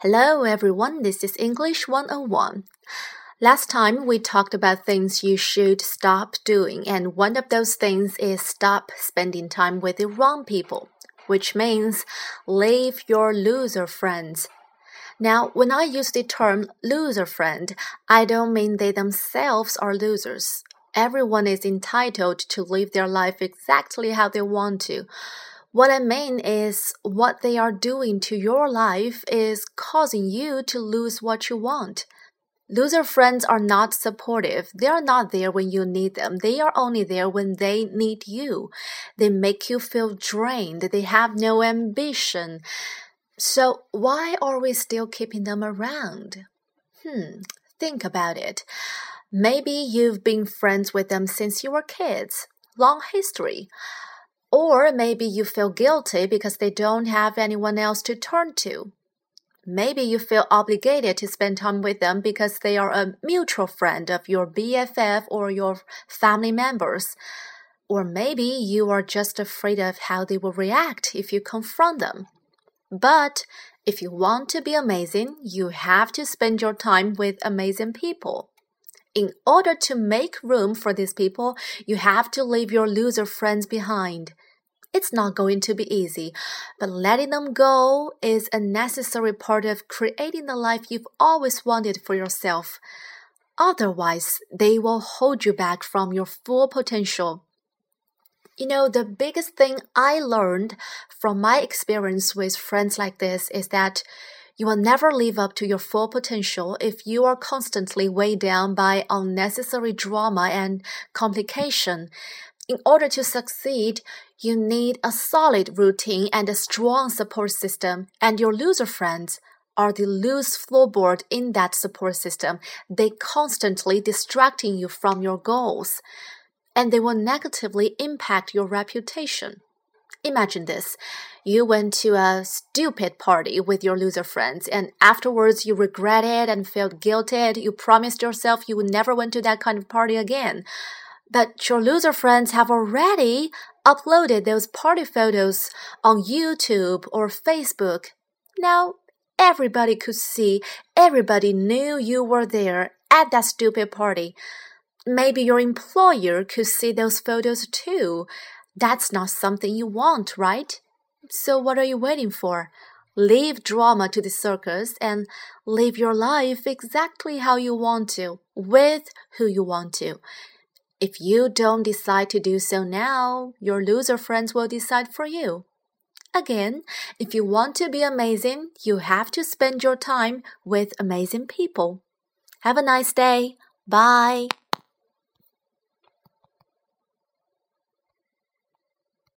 Hello everyone, this is English 101. Last time we talked about things you should stop doing, and one of those things is stop spending time with the wrong people, which means leave your loser friends. Now, when I use the term loser friend, I don't mean they themselves are losers. Everyone is entitled to live their life exactly how they want to. What I mean is, what they are doing to your life is causing you to lose what you want. Loser friends are not supportive. They are not there when you need them. They are only there when they need you. They make you feel drained. They have no ambition. So, why are we still keeping them around? Hmm, think about it. Maybe you've been friends with them since you were kids. Long history. Or maybe you feel guilty because they don't have anyone else to turn to. Maybe you feel obligated to spend time with them because they are a mutual friend of your BFF or your family members. Or maybe you are just afraid of how they will react if you confront them. But if you want to be amazing, you have to spend your time with amazing people. In order to make room for these people, you have to leave your loser friends behind. It's not going to be easy, but letting them go is a necessary part of creating the life you've always wanted for yourself. Otherwise, they will hold you back from your full potential. You know, the biggest thing I learned from my experience with friends like this is that you will never live up to your full potential if you are constantly weighed down by unnecessary drama and complication. In order to succeed, you need a solid routine and a strong support system, and your loser friends are the loose floorboard in that support system. They constantly distracting you from your goals, and they will negatively impact your reputation. Imagine this. You went to a stupid party with your loser friends and afterwards you regretted and felt guilty. You promised yourself you would never went to that kind of party again. But your loser friends have already uploaded those party photos on YouTube or Facebook. Now everybody could see, everybody knew you were there at that stupid party. Maybe your employer could see those photos too. That's not something you want, right? So what are you waiting for? Leave drama to the circus and live your life exactly how you want to, with who you want to. If you don't decide to do so now, your loser friends will decide for you. Again, if you want to be amazing, you have to spend your time with amazing people. Have a nice day. Bye.